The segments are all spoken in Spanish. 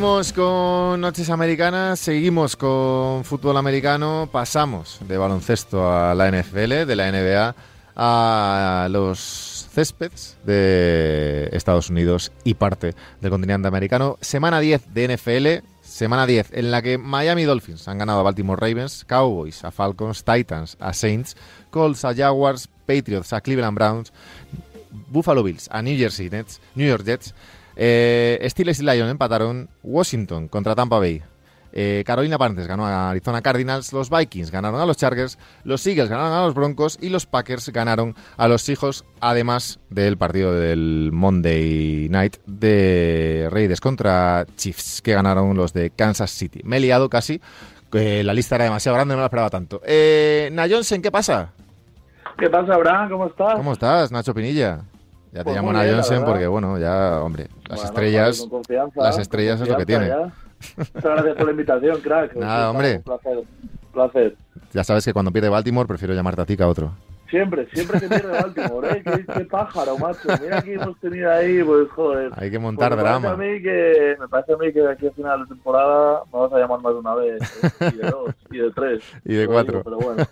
Seguimos con Noches Americanas, seguimos con fútbol americano, pasamos de baloncesto a la NFL, de la NBA a los céspedes de Estados Unidos y parte del continente americano. Semana 10 de NFL, semana 10 en la que Miami Dolphins han ganado a Baltimore Ravens, Cowboys a Falcons, Titans a Saints, Colts a Jaguars, Patriots a Cleveland Browns, Buffalo Bills a New Jersey Nets, New York Jets, eh, Steelers y Lions empataron, Washington contra Tampa Bay. Eh, Carolina Panthers ganó a Arizona Cardinals, los Vikings ganaron a los Chargers, los Eagles ganaron a los Broncos y los Packers ganaron a los Seahawks, además del partido del Monday Night de Raiders contra Chiefs, que ganaron los de Kansas City. Me he liado casi, que la lista era demasiado grande, no la esperaba tanto. Eh, Nayonsen, ¿qué pasa? ¿Qué pasa, Abraham? ¿Cómo estás? ¿Cómo estás, Nacho Pinilla? Ya te Pues bien, la Nayonsen verdad. porque, bueno, ya, hombre, las Bueno, estrellas... las estrellas es lo que tiene. ya. Muchas gracias por la invitación, crack. Nada, hombre. Un placer. Un placer. Ya sabes que cuando pierde Baltimore prefiero llamarte a ti que a otro. Siempre, siempre que pierde Baltimore, ¿eh? Qué, qué pájaro, macho. Mira que hemos tenido ahí, pues, joder. Hay que montar Pues me parece drama. a mí que Me parece a mí que de aquí a final de temporada me vas a llamar más de una vez. ¿eh? Y de dos, y de tres. Y de cuatro. digo, Pero bueno,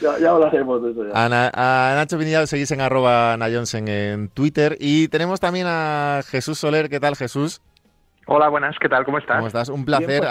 ya, ya hablaremos de eso ya. A, Na- a Nacho Pinilla seguís en arroba Nayonsen en Twitter. Y tenemos también a Jesús Soler. ¿Qué tal, Jesús? Hola, buenas, ¿qué tal? ¿Cómo estás? ¿Cómo estás? Un placer. Bien, pues,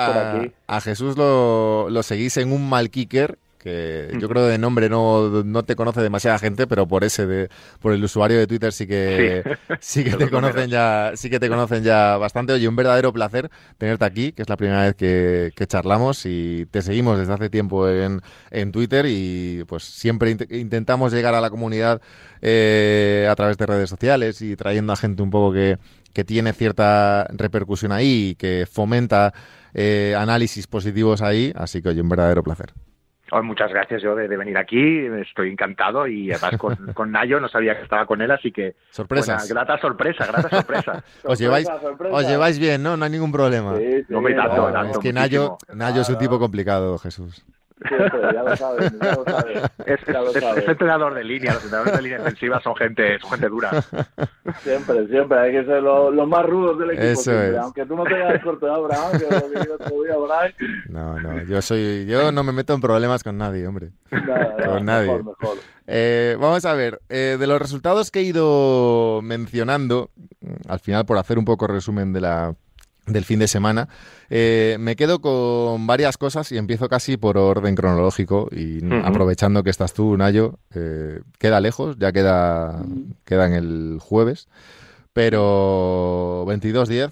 a, a Jesús lo, lo seguís en un mal kicker que Mm. yo creo de nombre no, no te conoce demasiada gente, pero por ese de, por el usuario de Twitter sí que sí, que te conocen ya, sí que te conocen ya bastante. Oye, un verdadero placer tenerte aquí, que es la primera vez que, que charlamos y te seguimos desde hace tiempo en, en Twitter y pues siempre int- intentamos llegar a la comunidad eh, a través de redes sociales y trayendo a gente un poco que, que tiene cierta repercusión ahí y que fomenta eh, análisis positivos ahí, así que oye, un verdadero placer. Oh, muchas gracias yo de, de venir aquí, estoy encantado y además con, con Nayo no sabía que estaba con él, así que Sorpresas. buena, grata sorpresa, grata sorpresa. Os lleváis, Sorpresa, sorpresa. os lleváis bien, ¿no? No hay ningún problema. Sí, sí, No me tanto, tanto. es que Nayo. Nayo es un tipo complicado, Jesús. Siempre, ya lo sabes, ya lo sabes. Es, Ya lo es- es- sabes. es entrenador de línea, los entrenadores de línea defensiva son gente, son gente dura. Siempre, siempre, hay que ser lo- los más rudos del equipo. Eso es. Aunque tú no te hayas cortado, Abraham, que lo que yo otro día, Abraham. No, no, yo soy, yo no me meto en problemas con nadie, hombre. Nada, nada, Con nadie. Mejor, mejor. Eh, vamos a ver, eh, de los resultados que he ido mencionando, al final por hacer un poco resumen de la, del fin de semana, eh, me quedo con varias cosas y empiezo casi por orden cronológico y aprovechando que estás tú, Nayo, eh, queda lejos, ya queda, queda en el jueves, pero 22-10,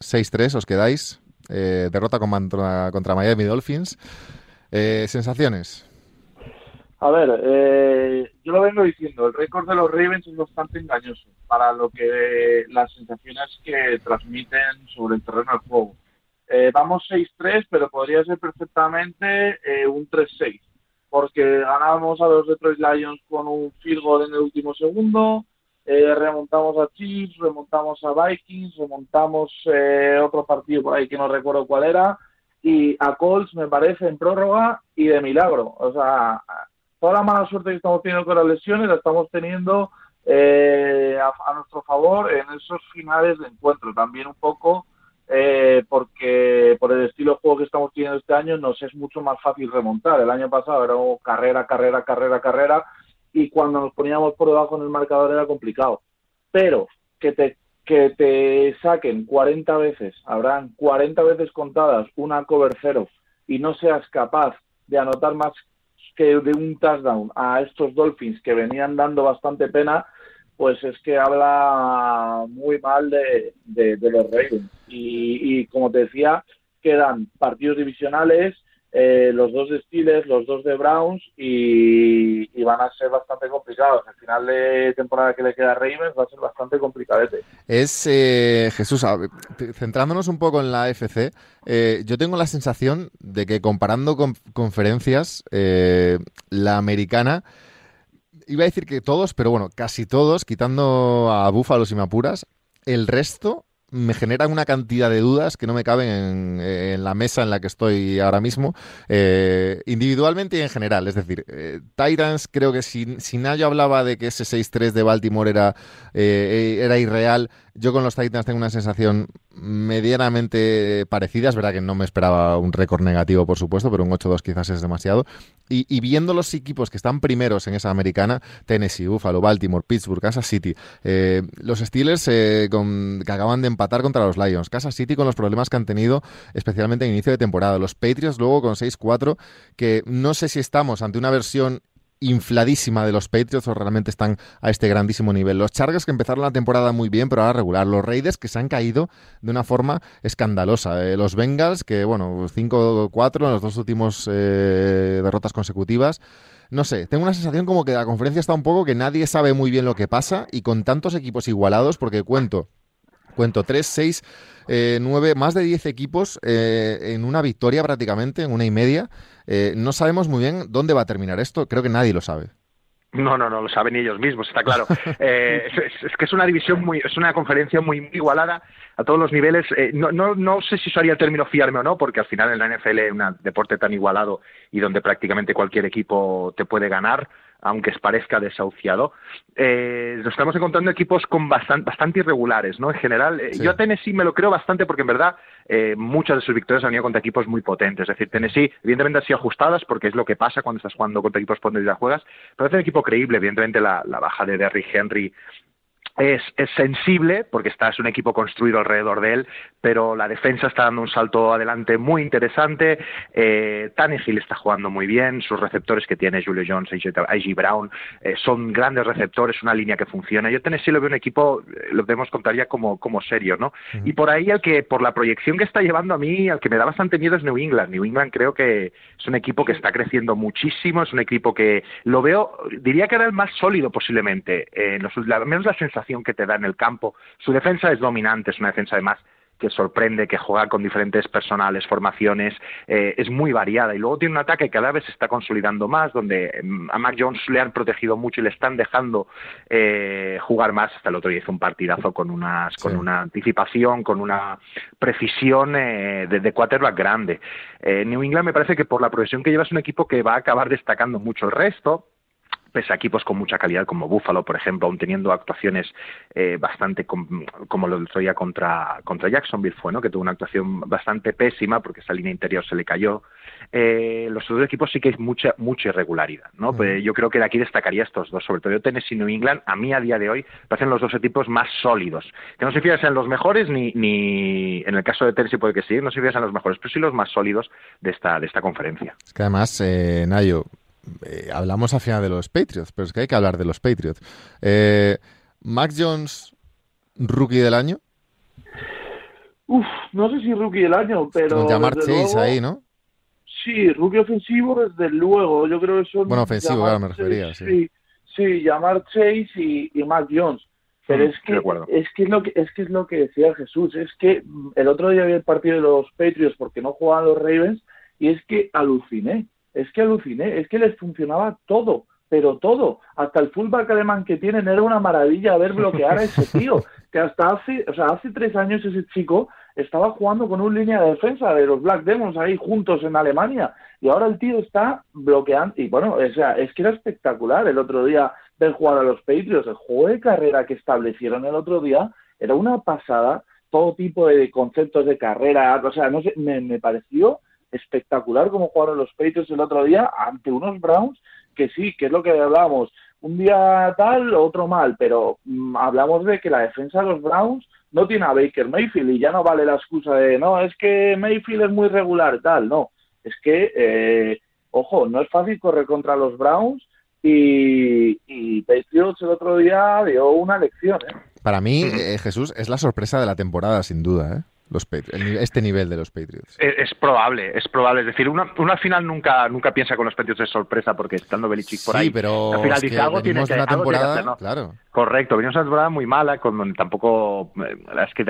6-3 os quedáis, eh, derrota contra, contra Miami Dolphins. ¿Sensaciones? A ver, eh, yo lo vengo diciendo, el récord de los Ravens es bastante engañoso para lo que las sensaciones que transmiten sobre el terreno del juego. Eh, vamos 6-3, pero podría ser perfectamente eh, un 3-6, porque ganamos a los Detroit Lions con un field goal en el último segundo, eh, remontamos a Chiefs, remontamos a Vikings, remontamos eh, otro partido por ahí que no recuerdo cuál era, y a Colts me parece en prórroga y de milagro. O sea, toda la mala suerte que estamos teniendo con las lesiones la estamos teniendo eh, a, a nuestro favor en esos finales de encuentro. También un poco eh, porque por el estilo de juego que estamos teniendo este año nos es mucho más fácil remontar. El año pasado era carrera, carrera, carrera, carrera y cuando nos poníamos por debajo en el marcador era complicado. Pero que te que te saquen 40 veces, habrán 40 veces contadas una cover cero y no seas capaz de anotar más que de un touchdown a estos Dolphins que venían dando bastante pena, pues es que habla muy mal de, de- los Ravens. Y, y como te decía, quedan partidos divisionales, eh, los dos de Steelers, los dos de Browns y, van a ser bastante complicados. El final de temporada que le queda a Ravens va a ser bastante complicadete. Es, eh, Jesús, centrándonos un poco en la AFC, eh, yo tengo la sensación de que comparando con conferencias, la americana, iba a decir que todos, pero bueno, casi todos, quitando a Búfalos y Mapuras, el resto me generan una cantidad de dudas que no me caben en, la mesa en la que estoy ahora mismo, eh, individualmente y en general. Es decir, eh, Titans, creo que si, si Nayo hablaba de que ese 6-3 de Baltimore era, eh, era irreal, Yo con los Titans tengo una sensación medianamente parecida. Es verdad que no me esperaba un récord negativo, por supuesto, pero un 8-2 quizás es demasiado. Y, viendo los equipos que están primeros en esa americana, Tennessee, Buffalo, Baltimore, Pittsburgh, Kansas City, eh, los Steelers eh, que acaban de empatar contra los Lions, Kansas City con los problemas que han tenido, especialmente en inicio de temporada, los Patriots luego con 6-4, que no sé si estamos ante una versión infladísima de los Patriots o realmente están a este grandísimo nivel. Los Chargers que empezaron la temporada muy bien, pero ahora regular. Los Raiders que se han caído de una forma escandalosa. Eh, los Bengals que, bueno, 5-4 en las dos últimos eh, derrotas consecutivas. No sé, tengo una sensación como que la conferencia está un poco que nadie sabe muy bien lo que pasa y con tantos equipos igualados, porque cuento, cuento 3, 6, 9, más de 10 equipos eh, en una victoria prácticamente, en una y media. Eh, no sabemos muy bien dónde va a terminar esto, creo que nadie lo sabe. No, no, no lo saben ellos mismos, está claro. Eh, es, que es una división muy, es una conferencia muy, igualada a todos los niveles. Eh, no, no, no sé si usaría el término fiarme o no, porque al final en la NFL es un deporte tan igualado y donde prácticamente cualquier equipo te puede ganar aunque parezca desahuciado, eh, nos estamos encontrando equipos con bastante, bastante irregulares, ¿no? En general, eh, yo a Tennessee me lo creo bastante porque en verdad eh, muchas de sus victorias han ido contra equipos muy potentes. Es decir, Tennessee, evidentemente han sido ajustadas porque es lo que pasa cuando estás jugando contra equipos potentes y la juegas, pero es un equipo creíble. Evidentemente la, la baja de Derrick Henry es, sensible porque está, es un equipo construido alrededor de él, pero la defensa está dando un salto adelante muy interesante. Eh, Tannehill está jugando muy bien, sus receptores que tiene Julio Jones, A.G. Brown, eh, son grandes receptores, una línea que funciona. Yo Tennessee lo veo un equipo, eh, lo debemos contaría como, como serio, ¿no? Y por ahí, al que, por la proyección que está llevando a mí, al que me da bastante miedo es New England. New England creo que es un equipo que está creciendo muchísimo, es un equipo que lo veo, diría que era el más sólido posiblemente, eh, los, la, menos la sensación que te da en el campo. Su defensa es dominante, es una defensa además que sorprende, que juega con diferentes personales, formaciones, eh, es muy variada. Y luego tiene un ataque que cada vez se está consolidando más, donde mm, a Mac Jones le han protegido mucho y le están dejando eh, jugar más. Hasta el otro día hizo un partidazo con, unas, con una anticipación, con una precisión eh, de, de, quarterback grande. New England me parece que por la progresión que lleva es un equipo que va a acabar destacando mucho el resto pese a equipos con mucha calidad como Buffalo, por ejemplo, aún teniendo actuaciones eh, bastante como lo traía contra, contra Jacksonville fue, ¿no? que tuvo una actuación bastante pésima porque esa línea interior se le cayó. Eh, los otros equipos sí que hay mucha mucha irregularidad. ¿no? Pues yo creo que de aquí destacaría estos dos, sobre todo Tennessee y New England, a mí a día de hoy parecen los dos equipos más sólidos. Que no se fían en los mejores, ni, ni en el caso de Tennessee puede que sí, no se fían en los mejores, pero sí los más sólidos de esta, de esta conferencia. Es que además, eh, Nayo, eh, hablamos al final de los Patriots, pero es que hay que hablar de los Patriots. Eh, Mac Jones, rookie del año. Uf, no sé si rookie del año, pero. Con llamar Chase ahí, ¿no? Sí, rookie ofensivo, desde luego. Yo creo que son. Bueno, ofensivo, claro, me refería, sí. sí. llamar Chase y, y Mac Jones. Pero mm, es que, es que es lo que es que es lo que decía Jesús, es que el otro día había el partido de los Patriots porque no jugaban los Ravens y es que aluciné es que aluciné, es que les funcionaba todo, pero todo, hasta el fullback alemán que tienen era una maravilla ver bloquear a ese tío, que hasta hace, o sea, hace tres años ese chico estaba jugando con un línea de defensa de los Black Demons ahí juntos en Alemania, y ahora el tío está bloqueando, y bueno, o sea, es que era espectacular el otro día ver jugar a los Patriots, el juego de carrera que establecieron el otro día era una pasada, todo tipo de conceptos de carrera, o sea, no sé, me, me pareció espectacular como jugaron los Patriots el otro día ante unos Browns que sí, que es lo que hablábamos, un día tal, otro mal, pero mm, hablamos de que la defensa de los Browns no tiene a Baker Mayfield y ya no vale la excusa de no, es que Mayfield es muy regular, tal, no, es que, eh, ojo, no es fácil correr contra los Browns y, y Patriots el otro día dio una lección. ¿eh? Para mí, eh, Jesús, es la sorpresa de la temporada, sin duda. ¿eh? Los este nivel de los Patriots. Es, probable, es probable. Es decir, uno, al final nunca, nunca piensa con los Patriots de sorpresa porque estando Belichick por ahí. pero al final dice algo tiene que, una temporada, claro. Correcto, venimos una temporada muy mala, con tampoco eh, es que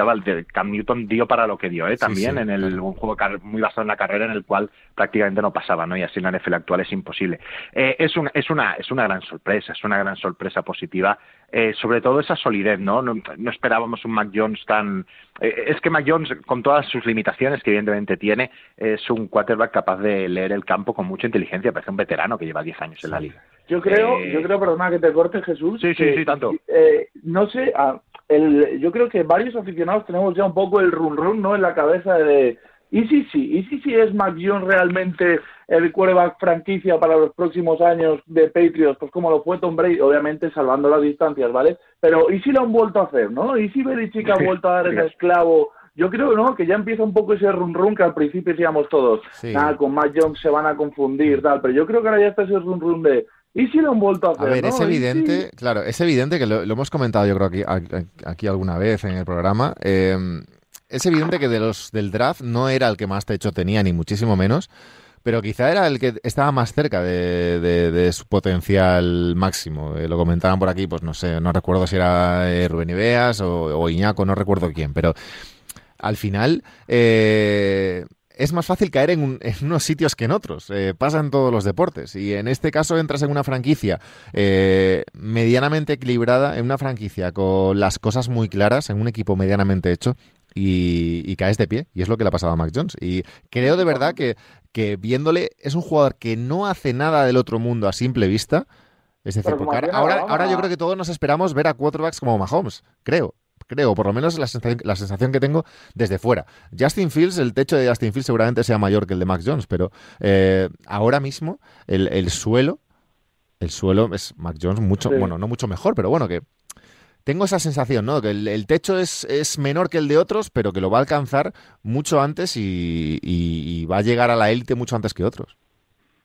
Cam Newton dio para lo que dio, ¿eh? también en el, un juego muy basado en la carrera en el cual prácticamente no pasaba, ¿no? Y así en la NFL actual es imposible. Eh, es, un, es, una, es una gran sorpresa, es una gran sorpresa positiva, eh, sobre todo esa solidez, ¿no? No, esperábamos un Mac Jones tan... Eh, es que Mac Jones, con todas sus limitaciones que evidentemente tiene, es un quarterback capaz de leer el campo con mucha inteligencia, parece un veterano que lleva 10 años en la liga. Yo creo, yo creo, perdona que te corte, Jesús. Sí, sí, sí, tanto. no sé, el, yo creo que varios aficionados tenemos ya un poco el run run, ¿no? En la cabeza de, ¿y si sí? ¿Y si sí es Mac Jones realmente el quarterback franquicia para los próximos años de Patriots? Pues como lo fue Tom Brady, obviamente salvando las distancias, ¿vale? Pero ¿y si lo han vuelto a hacer, no? ¿Y si Belichick ha vuelto a dar ese esclavo? Yo creo ¿no? que ya empieza un poco ese run run que al principio decíamos todos, ah, con Mac Jones se van a confundir, tal, pero yo creo que ahora ya está ese run run de ¿Y si lo han vuelto a hacer? A ver, es evidente, claro, es evidente que lo, hemos comentado yo creo aquí, aquí alguna vez en el programa. Em, es evidente que de los del draft no era el que más techo tenía, ni muchísimo menos, pero quizá era el que estaba más cerca de, su potencial máximo. Eh, lo comentaban por aquí, pues no sé, no recuerdo si era eh, Rubén Ibeas o, o, Iñaco, no recuerdo quién, pero al final eh, es más fácil caer en, unos sitios que en otros. Pasa en todos los deportes. Y en este caso entras en una franquicia medianamente equilibrada, en una franquicia con las cosas muy claras, en un equipo medianamente hecho. Y, caes de pie. Y es lo que le ha pasado a Mac Jones. Y creo de verdad que, que viéndole, es un jugador que no hace nada del otro mundo a simple vista. Es decir, ahora, ahora yo creo que todos nos esperamos ver a quarterbacks como Mahomes, creo creo, por lo menos la sensación, la sensación que tengo desde fuera. Justin Fields, el techo de Justin Fields seguramente sea mayor que el de Max Jones, pero eh, ahora mismo el, suelo, el suelo es Max Jones mucho, bueno, no mucho mejor, pero bueno, que tengo esa sensación, ¿no? Que el, techo es, es, menor que el de otros, pero que lo va a alcanzar mucho antes y va a llegar a la élite mucho antes que otros.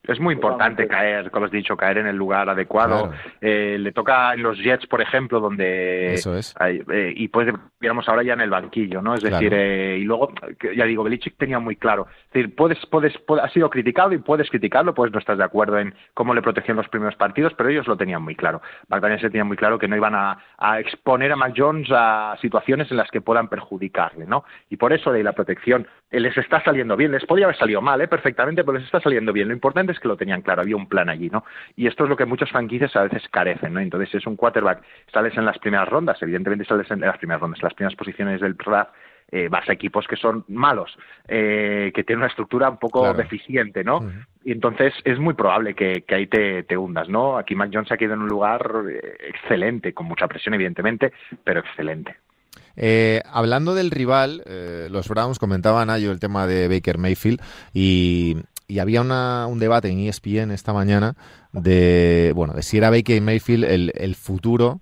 Es muy importante caer, como has dicho, caer en el lugar adecuado. Eh, le toca en los Jets, por ejemplo, donde... Eso es. Eh, y pues, digamos, ahora ya en el banquillo, ¿no? Es decir, eh, y luego, ya digo, Belichick tenía muy claro. Es decir, puedes, puedes, ha sido criticado y puedes criticarlo, pues no estás de acuerdo en cómo le protegían los primeros partidos, pero ellos lo tenían muy claro. McDaniel se tenía muy claro que no iban a, exponer a Mac Jones a situaciones en las que puedan perjudicarle, ¿no? Y por eso de la protección les está saliendo bien. Les podría haber salido mal, ¿eh? Perfectamente, pero les está saliendo bien. Lo importante que lo tenían claro, había un plan allí, ¿no? Y esto es lo que muchas franquicias a veces carecen, ¿no? Entonces, es un quarterback, sales en las primeras rondas, evidentemente sales en las primeras rondas, en las primeras posiciones del draft, eh, vas a equipos que son malos, eh, que tienen una estructura un poco deficiente, ¿no? Y entonces es muy probable que, ahí te, te, hundas, ¿no? Aquí Mac Jones ha quedado en un lugar eh, excelente, con mucha presión, evidentemente, pero excelente. hablando del rival, los Browns comentaban a el tema de Baker Mayfield y y había un debate en ESPN esta mañana de, bueno, de si era Baker Mayfield el, futuro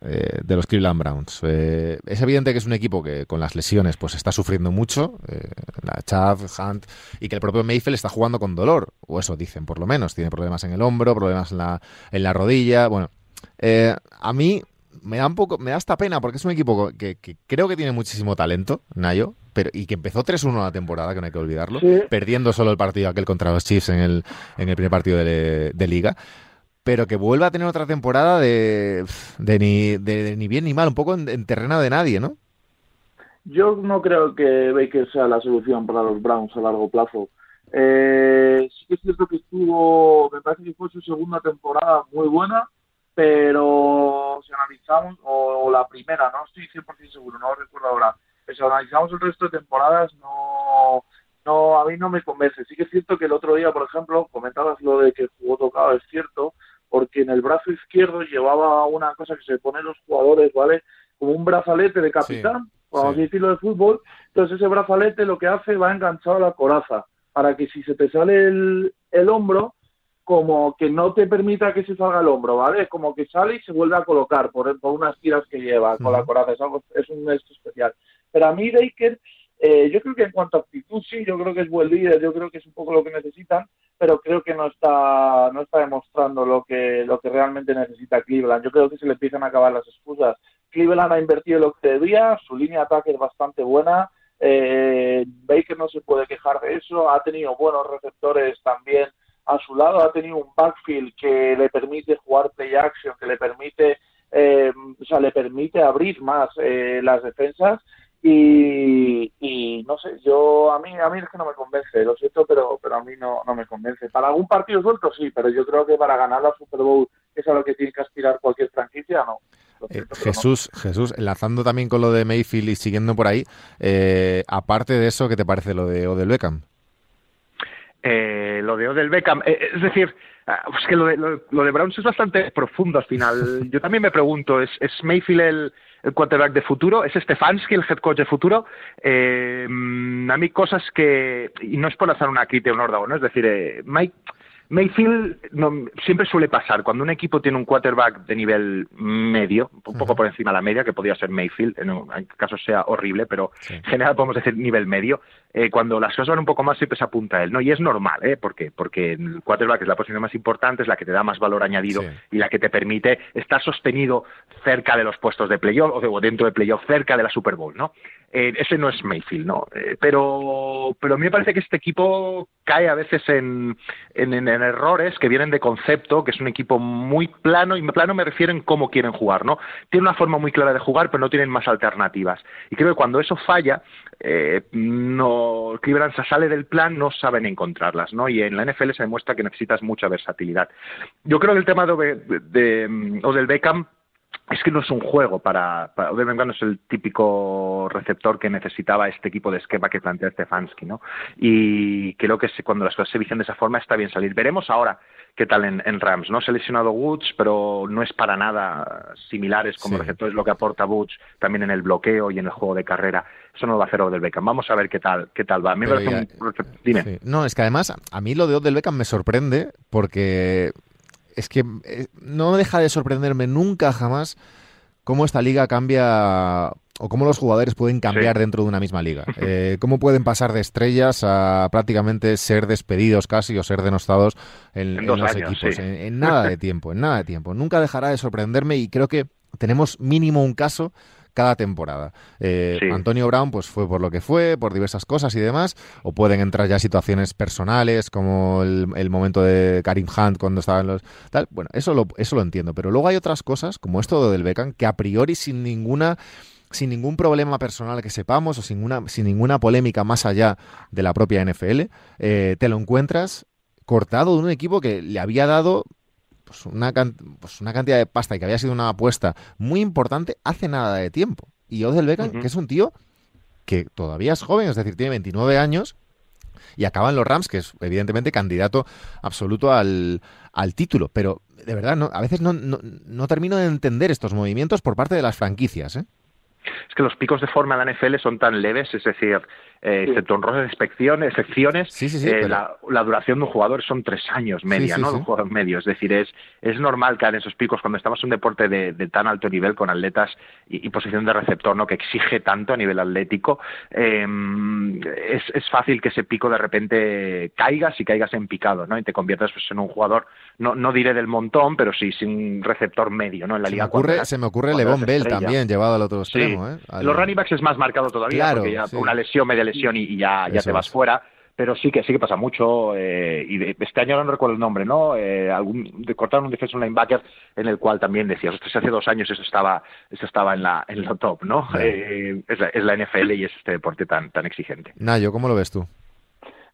eh, de los Cleveland Browns. Eh, es evidente que es un equipo que con las lesiones pues está sufriendo mucho, eh, la Chav, Hunt, y que el propio Mayfield está jugando con dolor, o eso dicen por lo menos. Tiene problemas en el hombro, problemas en la, en la rodilla. Bueno, a mí me da un poco, me da esta pena porque es un equipo que, creo que tiene muchísimo talento, Nayo, pero y que empezó 3-1 la temporada, que no hay que olvidarlo, perdiendo solo el partido aquel contra los Chiefs en el, en el primer partido de, liga, pero que vuelva a tener otra temporada de, de, ni, de, ni bien ni mal, un poco en, terreno de nadie, ¿no? Yo no creo que Baker sea la solución para los Browns a largo plazo. Eh, sí que es cierto que estuvo, me parece que fue su segunda temporada muy buena, pero si analizamos, o, la primera, no estoy 100% seguro, no recuerdo ahora, pero si analizamos el resto de temporadas, no, no, a mí no me convence. Sí que es cierto que el otro día, por ejemplo, comentabas lo de que jugó tocado, es cierto, porque en el brazo izquierdo llevaba una cosa que se ponen los jugadores, ¿vale? Como un brazalete de capitán, vamos a decirlo de fútbol. Entonces ese brazalete lo que hace va enganchado a la coraza, para que si se te sale el, el hombro, como que no te permita que se salga el hombro, ¿vale? Como que sale y se vuelve a colocar por, por unas tiras que lleva con la coraza, es, algo, es un esto especial. Pero a mí Baker, eh, yo creo que en cuanto a actitud sí, yo creo que es buen líder, yo creo que es un poco lo que necesitan, pero creo que no está no está demostrando lo que lo que realmente necesita Cleveland. Yo creo que se le empiezan a acabar las excusas. Cleveland ha invertido lo que debía, su línea de ataque es bastante buena, eh, Baker no se puede quejar de eso, ha tenido buenos receptores también a su lado ha tenido un backfield que le permite jugar play action, que le permite, eh, o sea, le permite abrir más eh, las defensas y, y, no sé, yo a mí a mí es que no me convence, lo siento, pero pero a mí no, no me convence. Para algún partido suelto sí, pero yo creo que para ganar la Super Bowl, es a lo que tiene que aspirar cualquier franquicia, no. Eh, Jesús, Jesús, enlazando también con lo de Mayfield y siguiendo por ahí, aparte de eso, ¿qué te parece lo de Odell Beckham? Eh, lo de Odell Beckham, eh, es decir, ah, es que lo de, lo, de Browns es bastante profundo al final. Yo también me pregunto, ¿es, es Mayfield el, el quarterback de futuro? ¿Es Stefanski el head coach de futuro? Eh, a mí cosas que, y no es por hacer una crítica o ¿no? Es decir, eh, Mike Mayfield no, siempre suele pasar, cuando un equipo tiene un quarterback de nivel medio, un poco por encima de la media, que podría ser Mayfield, en un caso sea horrible, pero en general podemos decir nivel medio, eh, cuando las cosas van un poco más siempre se apunta a él, ¿no? Y es normal, ¿eh? Porque, porque el quarterback es la posición más importante, es la que te da más valor añadido y la que te permite estar sostenido cerca de los puestos de playoff o, dentro de playoff, cerca de la Super Bowl, ¿no? Eh, ese no es Mayfield, ¿no? Eh, pero, pero a mí me parece que este equipo cae a veces en, en, en, errores que vienen de concepto, que es un equipo muy plano, y plano me refiero en cómo quieren jugar, ¿no? Tienen una forma muy clara de jugar, pero no tienen más alternativas. Y creo que cuando eso falla, eh, no, Cleveland sale del plan, no saben encontrarlas, ¿no? Y en la NFL se demuestra que necesitas mucha versatilidad. Yo creo que el tema de, de, o del Beckham es que no es un juego para, para no es el típico receptor que necesitaba este equipo de esquema que plantea Stefanski, ¿no? Y creo que cuando las cosas se visten de esa forma está bien salir. Veremos ahora qué tal en, Rams, ¿no? Se ha lesionado Woods, pero no es para nada similares como receptores lo que aporta Woods también en el bloqueo y en el juego de carrera. Eso no lo va a hacer Odell Beckham. Vamos a ver qué tal, qué tal va. A mí me parece un... Dime. No, es que además a mí lo de Odell Beckham me sorprende porque es que eh, no deja de sorprenderme nunca jamás cómo esta liga cambia o cómo los jugadores pueden cambiar dentro de una misma liga. Eh, cómo pueden pasar de estrellas a prácticamente ser despedidos casi o ser denostados en, los equipos. en, nada de tiempo, en nada de tiempo. Nunca dejará de sorprenderme y creo que tenemos mínimo un caso cada temporada. Eh, Antonio Brown, pues fue por lo que fue, por diversas cosas y demás, o pueden entrar ya situaciones personales, como el, momento de Karim Hunt cuando estaba en los. Tal. Bueno, eso lo, eso lo entiendo, pero luego hay otras cosas, como esto del Beckham, que a priori sin ninguna sin ningún problema personal que sepamos o sin, una, sin ninguna polémica más allá de la propia NFL, eh, te lo encuentras cortado de un equipo que le había dado pues una, pues una cantidad de pasta y que había sido una apuesta muy importante hace nada de tiempo. Y Odell Beckham, que es un tío que todavía es joven, es decir, tiene 29 años y acaba en los Rams, que es evidentemente candidato absoluto al, al título. Pero de verdad, no, a veces no, no, no, termino de entender estos movimientos por parte de las franquicias. ¿eh? Es que los picos de forma de la NFL son tan leves, es decir, eh, excepto honrosas excepciones, excepciones eh, la, duración de un jugador son tres años media, ¿no? Un jugador medio. Es decir, es, es normal caer en esos picos cuando estamos en un deporte de, tan alto nivel con atletas y, posición de receptor, ¿no? Que exige tanto a nivel atlético. Em, es, es fácil que ese pico de repente caigas y caigas en picado, ¿no? Y te conviertas pues, en un jugador, no, no diré del montón, pero sí sin receptor medio, ¿no? En la se liga. Me ocurre, se me ocurre Levon Bell también, llevado al otro extremo, ¿eh? Los running backs es más marcado todavía, porque ya una lesión, media lesión y, ya, ya te vas fuera. Pero sí que sí que pasa mucho eh, y este año no recuerdo el nombre no eh, algún cortaron un defensive linebacker en el cual también decías hace dos años eso estaba eso estaba en la en lo top no eh, es, la, es, la, NFL y es este deporte tan tan exigente. Nayo cómo lo ves tú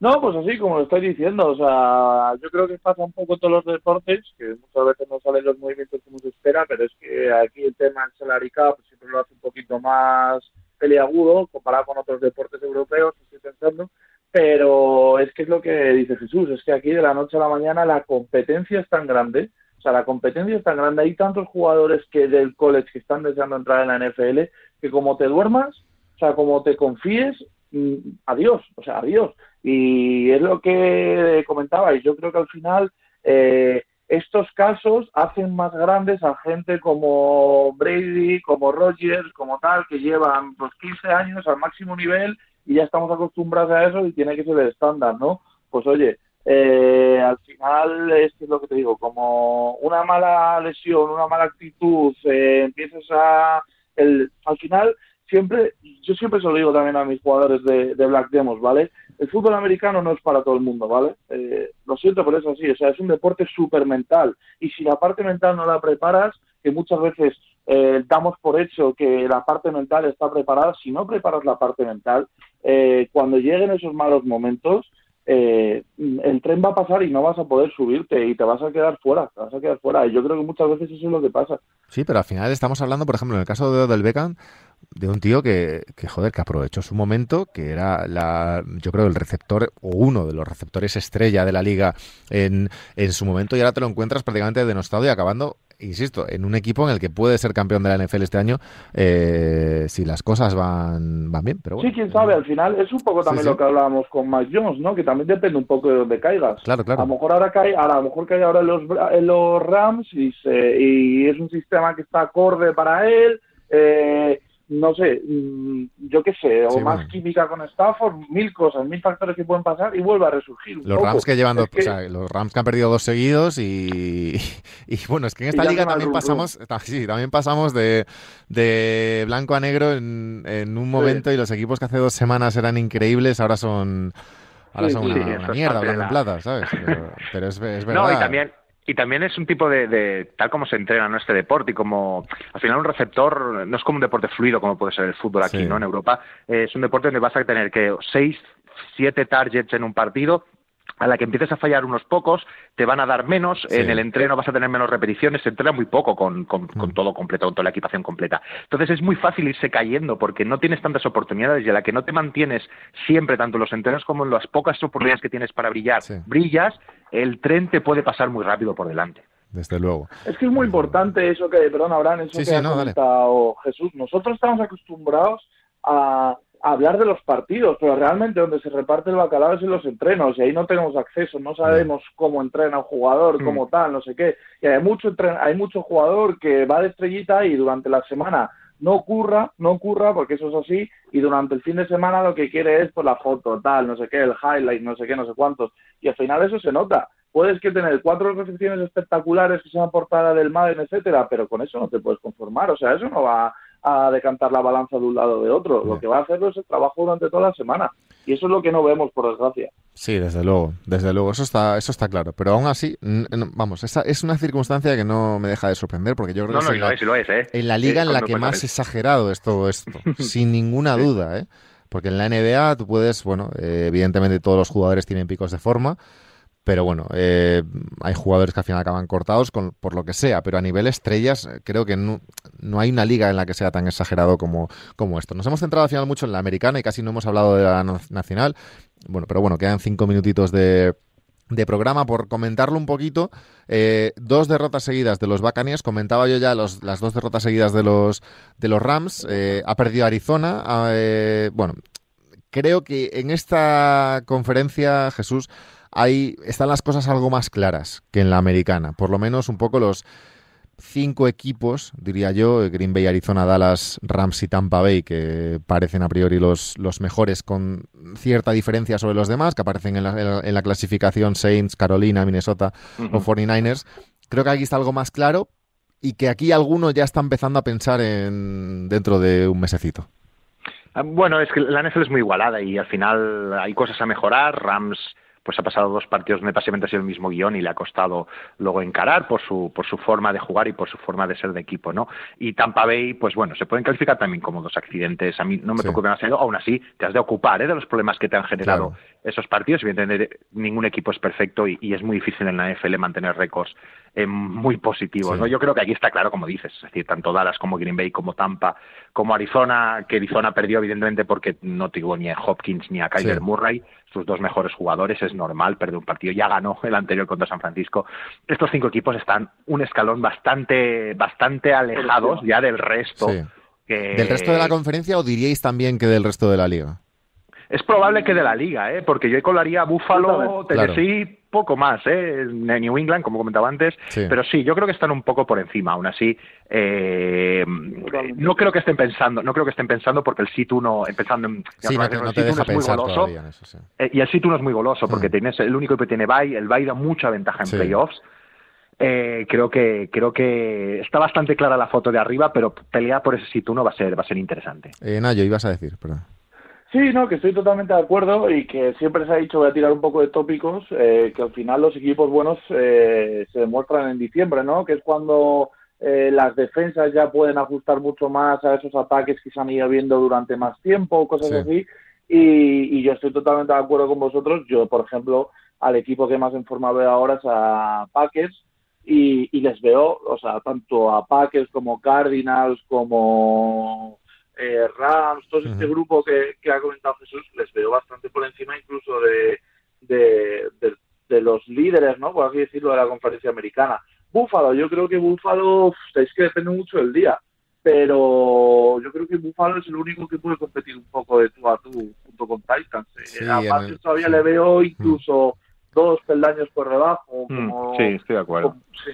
no, pues así como lo estoy diciendo, o sea, yo creo que pasa un poco todos los deportes, que muchas veces no salen los movimientos como se espera, pero es que aquí el tema del salary cap siempre lo hace un poquito más peliagudo comparado con otros deportes europeos, estoy pensando, pero es que es lo que dice Jesús, es que aquí de la noche a la mañana la competencia es tan grande, o sea, la competencia es tan grande, hay tantos jugadores que del college que están deseando entrar en la NFL, que como te duermas, o sea, como te confíes, mm, adiós, o sea, adiós. Y es lo que comentabais, yo creo que al final eh, estos casos hacen más grandes a gente como Brady, como Rogers, como tal, que llevan pues 15 años al máximo nivel y ya estamos acostumbrados a eso y tiene que ser el estándar, ¿no? Pues oye, eh, al final es, lo que te digo, como una mala lesión, una mala actitud, eh, empiezas a... El, al final siempre, yo siempre se lo digo también a mis jugadores de, de Black Demos, ¿vale? El fútbol americano no es para todo el mundo, ¿vale? Eh, lo siento, por eso así, o sea, es un deporte súper mental. Y si la parte mental no la preparas, que muchas veces eh, damos por hecho que la parte mental está preparada, si no preparas la parte mental, eh, cuando lleguen esos malos momentos, eh, el tren va a pasar y no vas a poder subirte y te vas a quedar fuera, te vas a quedar fuera. Y yo creo que muchas veces eso es lo que pasa. Sí, pero al final estamos hablando, por ejemplo, en el caso de del Beckham, de un tío que, que, joder, que aprovechó su momento, que era la, yo creo, el receptor o uno de los receptores estrella de la liga en, en su momento y ahora te lo encuentras prácticamente denostado y acabando insisto, en un equipo en el que puede ser campeón de la NFL este año eh, si las cosas van, van bien. Pero bueno, sí, quién sabe, al final es un poco también lo que hablábamos con Mike Jones, ¿no? Que también depende un poco de dónde caigas. Claro, claro. A lo mejor ahora cae, a lo mejor cae ahora en los, en los Rams y, se, y es un sistema que está acorde para él. Eh, no sé, mm, yo qué sé, o más química con Stafford, mil cosas, mil factores que pueden pasar y vuelve a resurgir. los Rams que llevan, o sea, los Rams que han perdido dos seguidos y, y bueno, es que en esta liga también pasamos, sí, también pasamos de, de blanco a negro en, en un momento y los equipos que hace dos semanas eran increíbles ahora son ahora son una, mierda, en plata, ¿sabes? Pero, es, es, verdad. No, y también y también es un tipo de, tal como se entrena en este deporte y como al final un receptor no es como un deporte fluido como puede ser el fútbol aquí, ¿no? En Europa eh, es un deporte donde vas a tener que seis, siete targets en un partido a la que empieces a fallar unos pocos, te van a dar menos, en el entreno vas a tener menos repeticiones, se entrena muy poco con, con, mm. todo completo, con toda la equipación completa. Entonces es muy fácil irse cayendo porque no tienes tantas oportunidades y a la que no te mantienes siempre, tanto en los entrenos como en las pocas oportunidades que tienes para brillar, brillas, el tren te puede pasar muy rápido por delante. Desde luego. Es que es muy importante eso que, perdón, Abraham, eso que ha comentado Jesús. Nosotros estamos acostumbrados a hablar de los partidos, pero realmente donde se reparte el bacalao es en los entrenos y ahí no tenemos acceso, no sabemos cómo entrena un jugador, mm. cómo tal, no sé qué. Y hay mucho, hay mucho jugador que va de estrellita y durante la semana no ocurra, no ocurra porque eso es así y durante el fin de semana lo que quiere es por la foto, tal, no sé qué, el highlight, no sé qué, no sé cuántos. Y al final eso se nota. Puedes que tener cuatro recepciones espectaculares que sean portada del Madden, etcétera, pero con eso no te puedes conformar. O sea, eso no va a decantar la balanza de un lado o de otro. Lo que va a hacerlo es el trabajo durante toda la semana. Y eso es lo que no vemos, por desgracia. Sí, desde luego, desde luego, eso está, eso está claro. Pero aún así, vamos, esa es una circunstancia que no me deja de sorprender, porque yo creo que ¿eh? en la liga en la que más exagerado es todo esto, sin ninguna duda, ¿eh? Porque en la NBA tú puedes, bueno, eh, evidentemente todos los jugadores tienen picos de forma, pero bueno, eh, hay jugadores que al final acaban cortados por lo que sea, pero a nivel estrellas eh, creo que no, hay una liga en la que sea tan exagerado como, como esto. Nos hemos centrado al final mucho en la americana y casi no hemos hablado de la nacional. Bueno, pero bueno, quedan cinco minutitos de, programa por comentarlo un poquito. Eh, dos derrotas seguidas de los Buccaneers. Comentaba yo ya las dos derrotas seguidas de los, de los Rams. ha perdido Arizona. bueno, creo que en esta conferencia, Jesús, ahí están las cosas algo más claras que en la americana. Por lo menos un poco los cinco equipos, diría yo, Green Bay, Arizona, Dallas, Rams y Tampa Bay, que parecen a priori los, los mejores con cierta diferencia sobre los demás, que aparecen en la, en la clasificación Saints, Carolina, Minnesota o 49ers. Creo que aquí está algo más claro y que aquí alguno ya está empezando a pensar en dentro de un mesecito. Ah, bueno, es que la NFL es muy igualada y al final hay cosas a mejorar. Rams pues ha pasado dos partidos donde básicamente ha sido el mismo guion y le ha costado luego encarar por su, por su forma de jugar y por su forma de ser de equipo, ¿no? Y Tampa Bay, pues bueno, se pueden calificar también como dos accidentes. A mí no me preocupa demasiado, aún así te has de ocupar ¿eh? de los problemas que te han generado esos partidos. Evidentemente, ningún equipo es perfecto y, y, es muy difícil en la NFL mantener récords eh, muy positivos, ¿no? Yo creo que aquí está claro, como dices, es decir, tanto Dallas como Green Bay, como Tampa, como Arizona, que Arizona perdió evidentemente porque no tuvo ni a Hopkins ni a Kyler Murray, sus dos mejores jugadores, es normal perder un partido, ya ganó el anterior contra San Francisco. Estos cinco equipos están un escalón bastante, bastante alejados ya del resto. ¿Del resto de la conferencia o diríais también que del resto de la liga? Es probable que de la liga, ¿eh? porque yo colaría Buffalo, Tennessee, poco más, ¿eh? New England, como comentaba antes, pero sí, yo creo que están un poco por encima. Aún así, eh, no creo que estén pensando, no creo que estén pensando porque el sit 1, empezando en sí, no, te, deja pensar todavía en eso, eh, y el sit 1 es muy goloso porque mm. tienes el único que tiene bye, el bye da mucha ventaja en playoffs. Eh, creo que creo que está bastante clara la foto de arriba, pero pelear por ese sit 1 va a ser va a ser interesante. Eh, Nayo, ibas a decir, perdón. Sí, no, que estoy totalmente de acuerdo y que siempre se ha dicho, voy a tirar un poco de tópicos, eh, que al final los equipos buenos eh, se demuestran en diciembre, ¿no? Que es cuando eh, las defensas ya pueden ajustar mucho más a esos ataques que se han ido viendo durante más tiempo, cosas así. Y, yo estoy totalmente de acuerdo con vosotros. Yo, por ejemplo, al equipo que más en forma veo ahora es a Packers y, les veo, o sea, tanto a Packers como Cardinals, como eh, Rams, todo este grupo que, ha comentado Jesús, les veo bastante por encima incluso de, de, los líderes, ¿no? Por así decirlo, de la conferencia americana. Búfalo, yo creo que Búfalo, es que depende mucho del día pero yo creo que Buffalo es el único que puede competir un poco de tú a tú junto con Titans. Eh, Aparte todavía le veo incluso dos peldaños por debajo. Mm, sí, estoy de acuerdo. sí,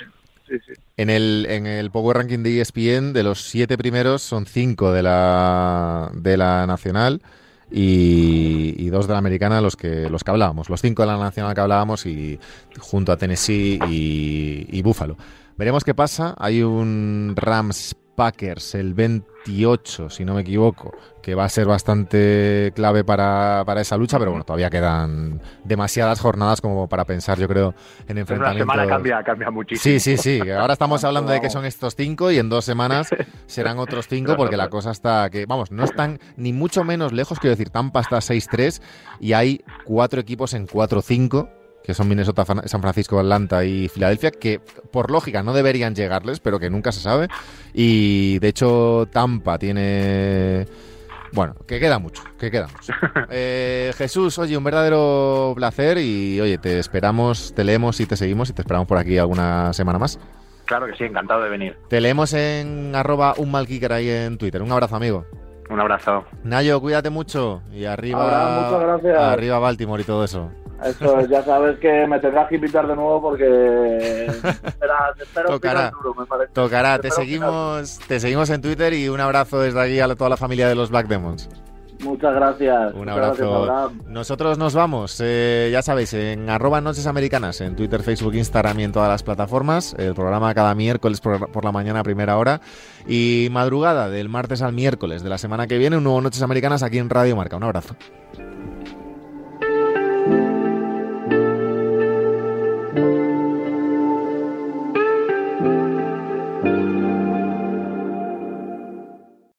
En el, en el Power Ranking de ESPN, de los siete primeros, son cinco de la, de la nacional y, dos de la americana, los que, los que hablábamos. Los cinco de la nacional que hablábamos y junto a Tennessee y, y Buffalo. Veremos qué pasa. Hay un Rams Packers el 28, si no me equivoco, que va a ser bastante clave para, esa lucha, pero bueno, todavía quedan demasiadas jornadas como para pensar, yo creo, en enfrentamientos. Una semana cambia, cambia muchísimo. Sí, sí, sí. Ahora estamos hablando de que son estos cinco y en dos semanas serán otros cinco porque la cosa está que, vamos, no están ni mucho menos lejos, quiero decir, Tampa está 6-3 y hay cuatro equipos en 4-5 que son Minnesota, San Francisco, Atlanta y Filadelfia, que por lógica no deberían llegarles, pero que nunca se sabe. Y de hecho, Tampa tiene. Bueno, que queda mucho, que queda mucho. Eh, Jesús, oye, un verdadero placer y oye, te esperamos, te leemos y te seguimos y te esperamos por aquí alguna semana más. Claro que sí, encantado de venir. Te leemos en arroba un ahí en Twitter. Un abrazo, amigo. Un abrazo. Nayo, cuídate mucho y arriba, muchas gracias. arriba Baltimore y todo eso. Eso, ya sabes que me tendrás que invitar de nuevo porque espero tocará, tocará. Te, seguimos, te seguimos en Twitter y un abrazo desde aquí a toda la familia de los Black Demons. Muchas gracias. Un abrazo. Nosotros nos vamos, eh, ya sabéis, en arroba Noches Americanas, en Twitter, Facebook, Instagram y en todas las plataformas. El programa cada miércoles por, por, la mañana a primera hora. Y madrugada del martes al miércoles de la semana que viene, un nuevo Noches Americanas aquí en Radio Marca. Un abrazo.